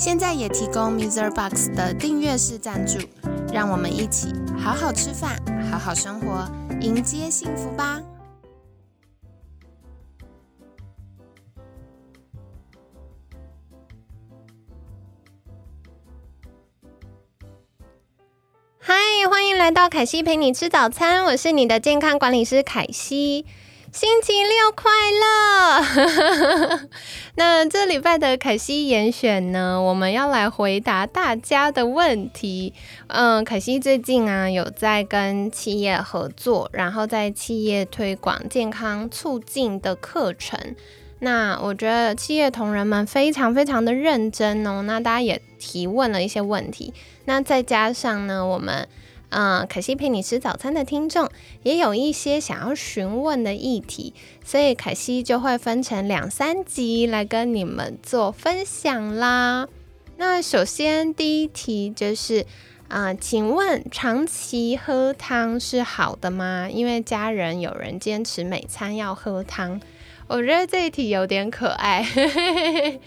现在也提供 Mr. Box 的订阅式赞助，让我们一起好好吃饭，好好生活，迎接幸福吧！嗨，欢迎来到凯西陪你吃早餐，我是你的健康管理师凯西。星期六快乐！那这礼拜的凯西严选呢，我们要来回答大家的问题。嗯，凯西最近啊有在跟企业合作，然后在企业推广健康促进的课程。那我觉得企业同仁们非常非常的认真哦。那大家也提问了一些问题，那再加上呢，我们。嗯，凯西陪你吃早餐的听众也有一些想要询问的议题，所以凯西就会分成两三集来跟你们做分享啦。那首先第一题就是，啊，请问长期喝汤是好的吗？因为家人有人坚持每餐要喝汤，我觉得这一题有点可爱。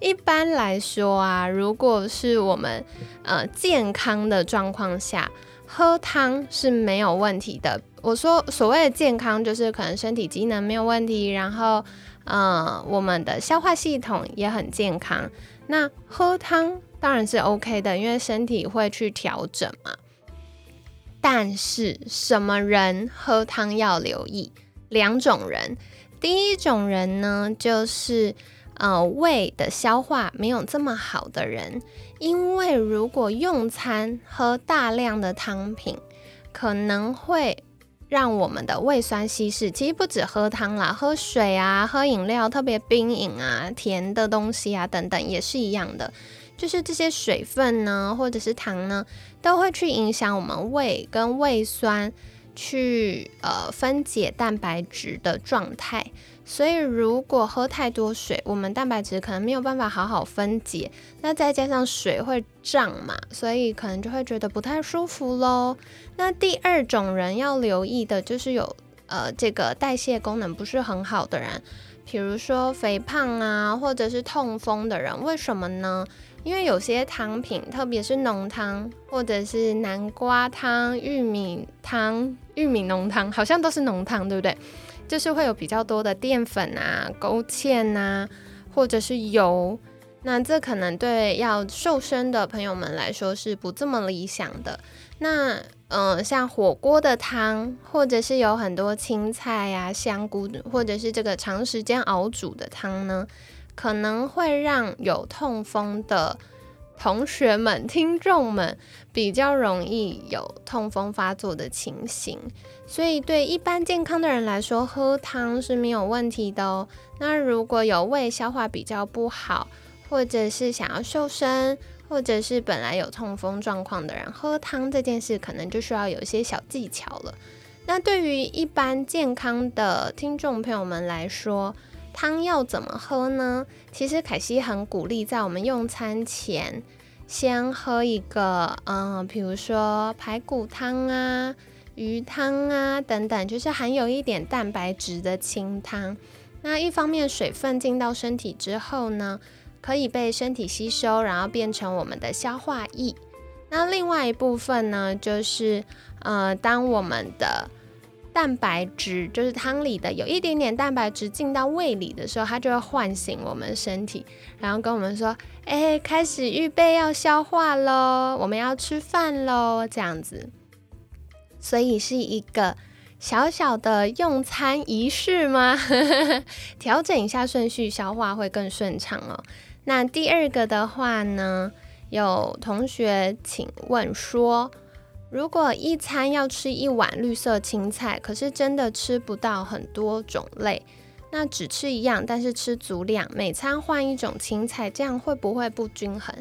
一般来说啊，如果是我们呃健康的状况下。喝汤是没有问题的。我说所谓的健康，就是可能身体机能没有问题，然后，呃，我们的消化系统也很健康。那喝汤当然是 OK 的，因为身体会去调整嘛。但是什么人喝汤要留意？两种人，第一种人呢，就是呃胃的消化没有这么好的人。因为如果用餐喝大量的汤品，可能会让我们的胃酸稀释。其实不止喝汤啦，喝水啊、喝饮料，特别冰饮啊、甜的东西啊等等，也是一样的。就是这些水分呢，或者是糖呢，都会去影响我们胃跟胃酸去呃分解蛋白质的状态。所以，如果喝太多水，我们蛋白质可能没有办法好好分解，那再加上水会胀嘛，所以可能就会觉得不太舒服喽。那第二种人要留意的就是有呃这个代谢功能不是很好的人，比如说肥胖啊，或者是痛风的人，为什么呢？因为有些汤品，特别是浓汤，或者是南瓜汤、玉米汤、玉米浓汤，好像都是浓汤，对不对？就是会有比较多的淀粉啊、勾芡呐，或者是油，那这可能对要瘦身的朋友们来说是不这么理想的。那嗯，像火锅的汤，或者是有很多青菜呀、香菇，或者是这个长时间熬煮的汤呢，可能会让有痛风的。同学们、听众们比较容易有痛风发作的情形，所以对一般健康的人来说，喝汤是没有问题的哦。那如果有胃消化比较不好，或者是想要瘦身，或者是本来有痛风状况的人，喝汤这件事可能就需要有一些小技巧了。那对于一般健康的听众朋友们来说，汤要怎么喝呢？其实凯西很鼓励在我们用餐前先喝一个，嗯，比如说排骨汤啊、鱼汤啊等等，就是含有一点蛋白质的清汤。那一方面水分进到身体之后呢，可以被身体吸收，然后变成我们的消化液。那另外一部分呢，就是呃，当我们的蛋白质就是汤里的有一点点蛋白质进到胃里的时候，它就会唤醒我们身体，然后跟我们说：“哎，开始预备要消化喽，我们要吃饭喽。”这样子，所以是一个小小的用餐仪式吗？调整一下顺序，消化会更顺畅哦。那第二个的话呢，有同学请问说。如果一餐要吃一碗绿色青菜，可是真的吃不到很多种类，那只吃一样，但是吃足量，每餐换一种青菜，这样会不会不均衡？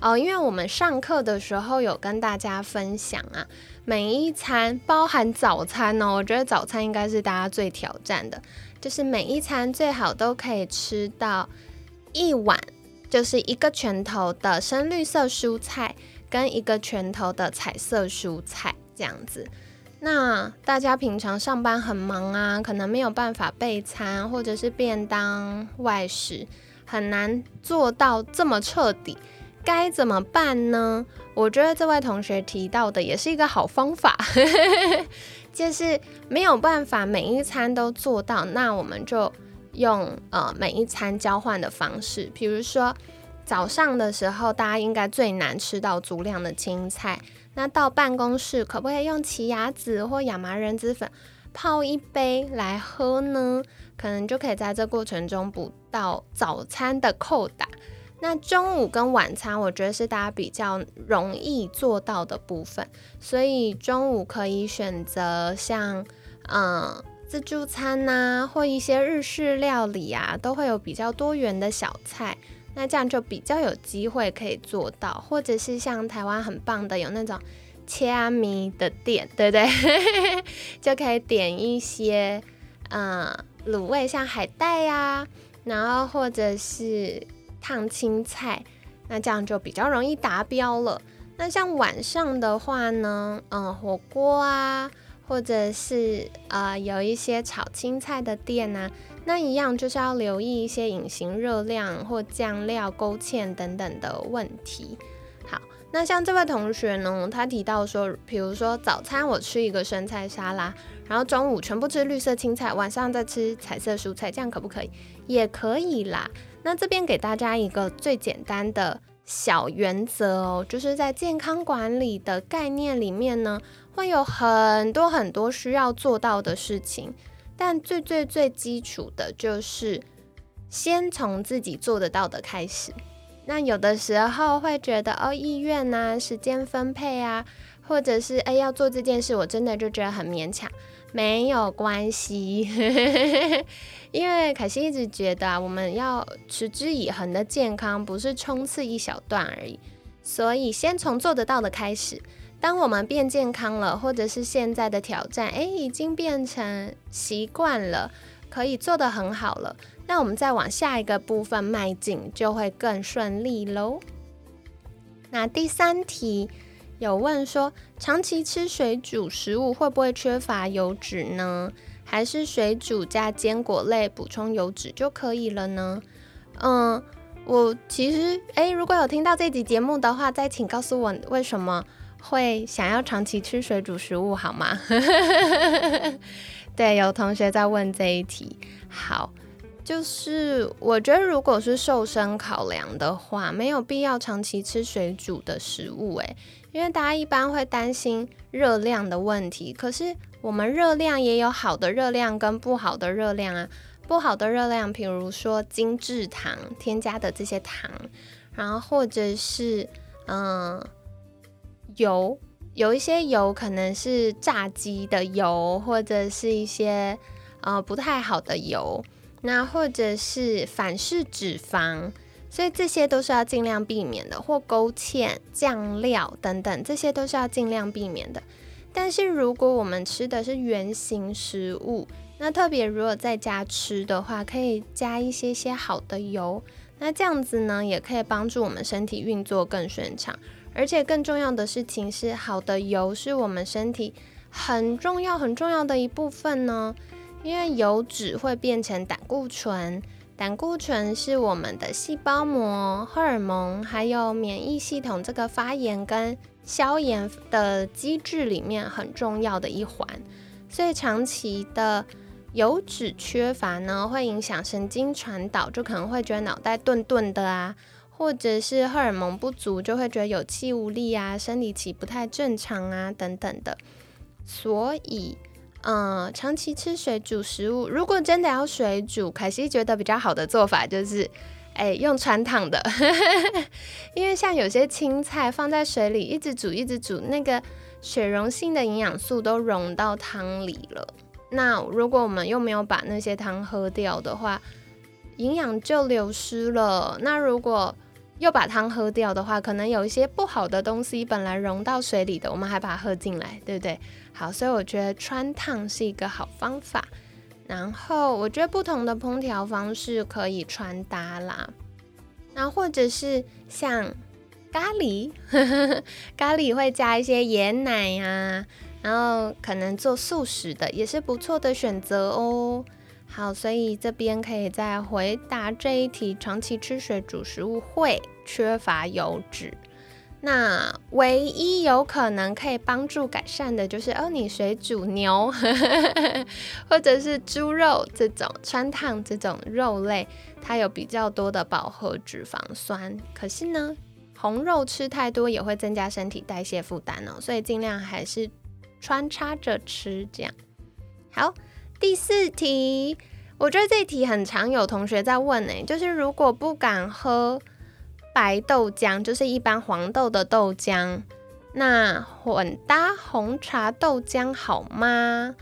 哦，因为我们上课的时候有跟大家分享啊，每一餐包含早餐哦，我觉得早餐应该是大家最挑战的，就是每一餐最好都可以吃到一碗，就是一个拳头的深绿色蔬菜跟一个拳头的彩色蔬菜这样子。那大家平常上班很忙啊，可能没有办法备餐或者是便当外食，很难做到这么彻底，该怎么办呢？我觉得这位同学提到的也是一个好方法，就是没有办法每一餐都做到，那我们就用呃每一餐交换的方式，比如说早上的时候，大家应该最难吃到足量的青菜。那到办公室可不可以用奇亚籽或亚麻仁籽粉泡一杯来喝呢？可能就可以在这过程中补到早餐的扣打。那中午跟晚餐，我觉得是大家比较容易做到的部分，所以中午可以选择像嗯自助餐呐，或一些日式料理啊，都会有比较多元的小菜。那这样就比较有机会可以做到，或者是像台湾很棒的有那种切阿米的店，对不对？就可以点一些嗯卤味，像海带呀，然后或者是烫青菜，那这样就比较容易达标了。那像晚上的话呢，嗯火锅啊，或者是呃有一些炒青菜的店啊。那一样就是要留意一些隐形热量或酱料勾芡等等的问题。好，那像这位同学呢，他提到说，比如说早餐我吃一个生菜沙拉，然后中午全部吃绿色青菜，晚上再吃彩色蔬菜，这样可不可以？也可以啦。那这边给大家一个最简单的小原则哦，就是在健康管理的概念里面呢，会有很多很多需要做到的事情。但最最最基础的就是先从自己做得到的开始。那有的时候会觉得哦，意愿啊，时间分配啊，或者是哎要做这件事，我真的就觉得很勉强。没有关系，因为凯西一直觉得啊，我们要持之以恒的健康，不是冲刺一小段而已。所以先从做得到的开始。当我们变健康了，或者是现在的挑战，诶，已经变成习惯了，可以做得很好了，那我们再往下一个部分迈进，就会更顺利喽。那第三题有问说，长期吃水煮食物会不会缺乏油脂呢？还是水煮加坚果类补充油脂就可以了呢？嗯，我其实，诶，如果有听到这集节目的话，再请告诉我为什么。会想要长期吃水煮食物好吗？对，有同学在问这一题。好，就是我觉得如果是瘦身考量的话，没有必要长期吃水煮的食物。诶，因为大家一般会担心热量的问题。可是我们热量也有好的热量跟不好的热量啊。不好的热量，比如说精制糖添加的这些糖，然后或者是嗯。油有一些油可能是炸鸡的油，或者是一些呃不太好的油，那或者是反式脂肪，所以这些都是要尽量避免的，或勾芡、酱料等等，这些都是要尽量避免的。但是如果我们吃的是原形食物，那特别如果在家吃的话，可以加一些些好的油，那这样子呢，也可以帮助我们身体运作更顺畅。而且更重要的事情是，好的油是我们身体很重要很重要的一部分呢。因为油脂会变成胆固醇，胆固醇是我们的细胞膜、荷尔蒙还有免疫系统这个发炎跟消炎的机制里面很重要的一环。所以长期的油脂缺乏呢，会影响神经传导，就可能会觉得脑袋钝钝的啊。或者是荷尔蒙不足，就会觉得有气无力啊，生理期不太正常啊，等等的。所以，嗯，长期吃水煮食物，如果真的要水煮，凯西觉得比较好的做法就是，哎，用穿烫的，因为像有些青菜放在水里一直煮一直煮，那个水溶性的营养素都溶到汤里了。那如果我们又没有把那些汤喝掉的话，营养就流失了。那如果又把汤喝掉的话，可能有一些不好的东西本来溶到水里的，我们还把它喝进来，对不对？好，所以我觉得穿烫是一个好方法。然后我觉得不同的烹调方式可以穿搭啦，然后或者是像咖喱，咖喱会加一些椰奶呀，然后可能做素食的也是不错的选择哦。好，所以这边可以再回答这一题：长期吃水煮食物会缺乏油脂。那唯一有可能可以帮助改善的就是，哦，你水煮牛 或者是猪肉这种穿烫这种肉类，它有比较多的饱和脂肪酸。可是呢，红肉吃太多也会增加身体代谢负担哦，所以尽量还是穿插着吃这样。好。第四题，我觉得这题很常有同学在问呢，就是如果不敢喝白豆浆，就是一般黄豆的豆浆，那混搭红茶豆浆好吗？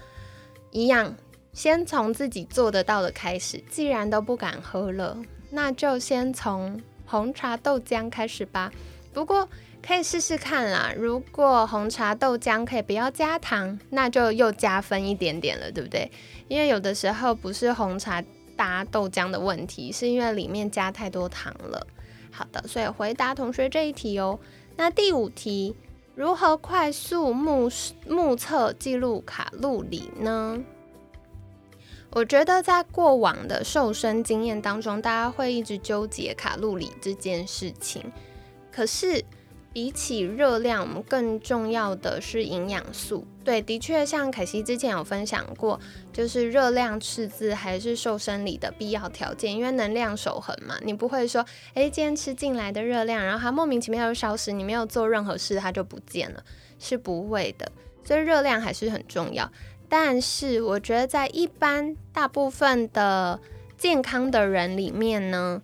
一样，先从自己做得到的开始。既然都不敢喝了，那就先从红茶豆浆开始吧。不过。可以试试看啦，如果红茶豆浆可以不要加糖，那就又加分一点点了，对不对？因为有的时候不是红茶搭豆浆的问题，是因为里面加太多糖了。好的，所以回答同学这一题哦。那第五题，如何快速目目测记录卡路里呢？我觉得在过往的瘦身经验当中，大家会一直纠结卡路里这件事情，可是。比起热量，我们更重要的是营养素。对，的确，像凯西之前有分享过，就是热量赤字还是瘦身里的必要条件，因为能量守恒嘛，你不会说，哎，今天吃进来的热量，然后它莫名其妙就消失，你没有做任何事，它就不见了，是不会的。所以热量还是很重要。但是我觉得在一般大部分的健康的人里面呢，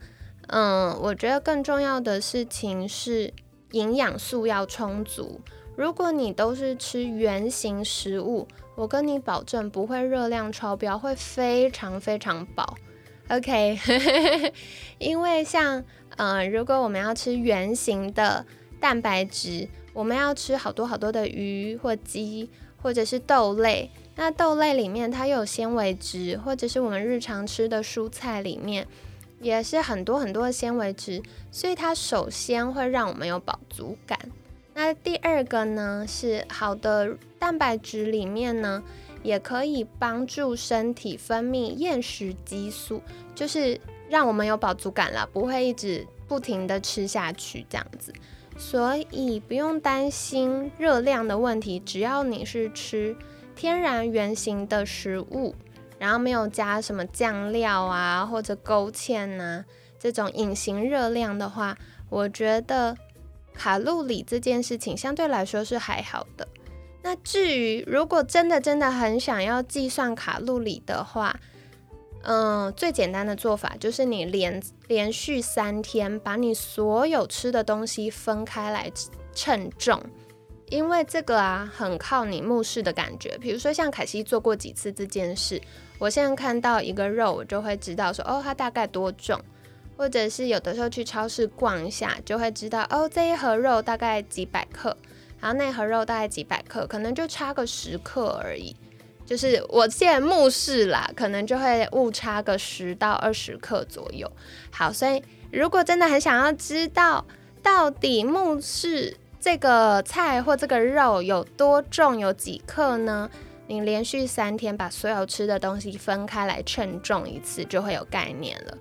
嗯，我觉得更重要的事情是。营养素要充足。如果你都是吃原形食物，我跟你保证不会热量超标，会非常非常饱。OK，因为像呃，如果我们要吃原形的蛋白质，我们要吃好多好多的鱼或鸡，或者是豆类。那豆类里面它有纤维质，或者是我们日常吃的蔬菜里面。也是很多很多的纤维质，所以它首先会让我们有饱足感。那第二个呢，是好的蛋白质里面呢，也可以帮助身体分泌厌食激素，就是让我们有饱足感了，不会一直不停的吃下去这样子。所以不用担心热量的问题，只要你是吃天然原形的食物。然后没有加什么酱料啊，或者勾芡呐，这种隐形热量的话，我觉得卡路里这件事情相对来说是还好的。那至于如果真的真的很想要计算卡路里的话，嗯，最简单的做法就是你连连续三天把你所有吃的东西分开来称重。因为这个啊，很靠你目视的感觉。比如说，像凯西做过几次这件事，我现在看到一个肉，我就会知道说，哦，它大概多重。或者是有的时候去超市逛一下，就会知道，哦，这一盒肉大概几百克，然后那盒肉大概几百克，可能就差个十克而已。就是我现在目视啦，可能就会误差个十到二十克左右。好，所以如果真的很想要知道到底目视。这个菜或这个肉有多重，有几克呢？你连续三天把所有吃的东西分开来称重一次，就会有概念了。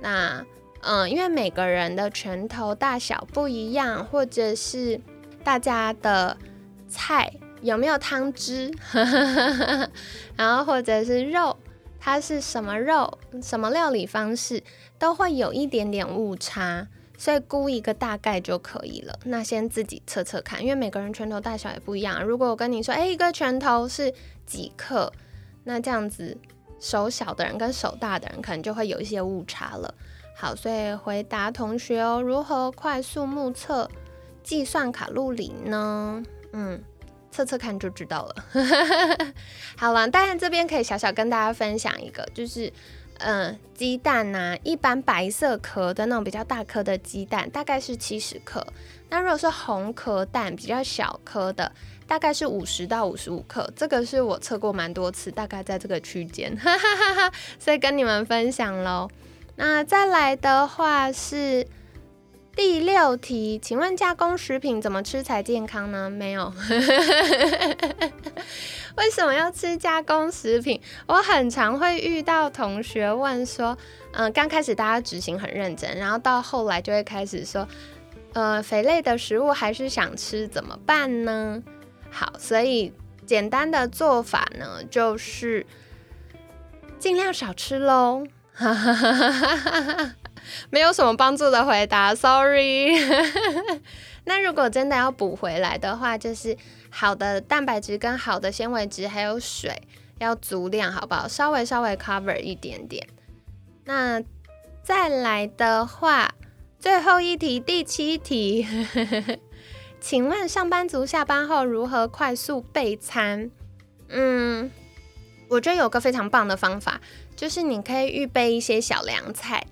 那，嗯，因为每个人的拳头大小不一样，或者是大家的菜有没有汤汁，然后或者是肉，它是什么肉，什么料理方式，都会有一点点误差。所以估一个大概就可以了。那先自己测测看，因为每个人拳头大小也不一样。如果我跟你说，哎，一个拳头是几克，那这样子手小的人跟手大的人可能就会有一些误差了。好，所以回答同学哦，如何快速目测计算卡路里呢？嗯，测测看就知道了。好了，当然这边可以小小跟大家分享一个，就是。嗯，鸡蛋呐，一般白色壳的那种比较大颗的鸡蛋，大概是七十克。那如果是红壳蛋，比较小颗的，大概是五十到五十五克。这个是我测过蛮多次，大概在这个区间，哈哈哈哈所以跟你们分享喽。那再来的话是第六题，请问加工食品怎么吃才健康呢？没有。为什么要吃加工食品？我很常会遇到同学问说，嗯，刚开始大家执行很认真，然后到后来就会开始说，呃，肥类的食物还是想吃，怎么办呢？好，所以简单的做法呢，就是尽量少吃喽。没有什么帮助的回答，sorry。那如果真的要补回来的话，就是好的蛋白质跟好的纤维质还有水要足量，好不好？稍微稍微 cover 一点点。那再来的话，最后一题，第七题，请问上班族下班后如何快速备餐？嗯，我觉得有个非常棒的方法，就是你可以预备一些小凉菜。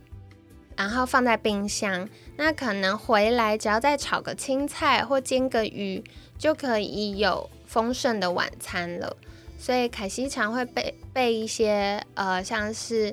然后放在冰箱，那可能回来只要再炒个青菜或煎个鱼，就可以有丰盛的晚餐了。所以凯西常会备备一些，呃，像是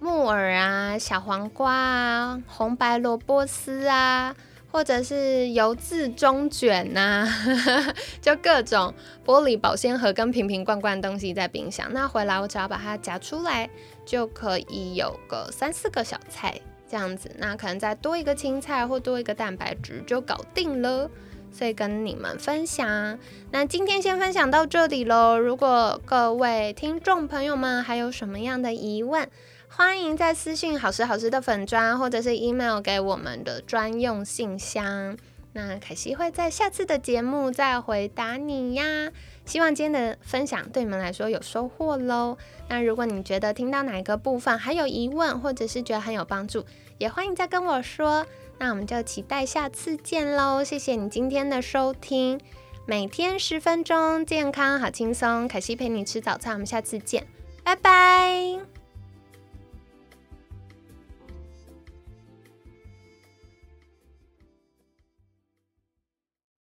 木耳啊、小黄瓜啊、红白萝卜丝啊，或者是油渍中卷呐，就各种玻璃保鲜盒跟瓶瓶罐罐东西在冰箱。那回来我只要把它夹出来，就可以有个三四个小菜。这样子，那可能再多一个青菜或多一个蛋白质就搞定了。所以跟你们分享，那今天先分享到这里喽。如果各位听众朋友们还有什么样的疑问，欢迎在私信好时好时的粉砖，或者是 email 给我们的专用信箱。那凯西会在下次的节目再回答你呀。希望今天的分享对你们来说有收获喽。那如果你觉得听到哪一个部分还有疑问，或者是觉得很有帮助，也欢迎再跟我说。那我们就期待下次见喽。谢谢你今天的收听，每天十分钟，健康好轻松。凯西陪你吃早餐，我们下次见，拜拜。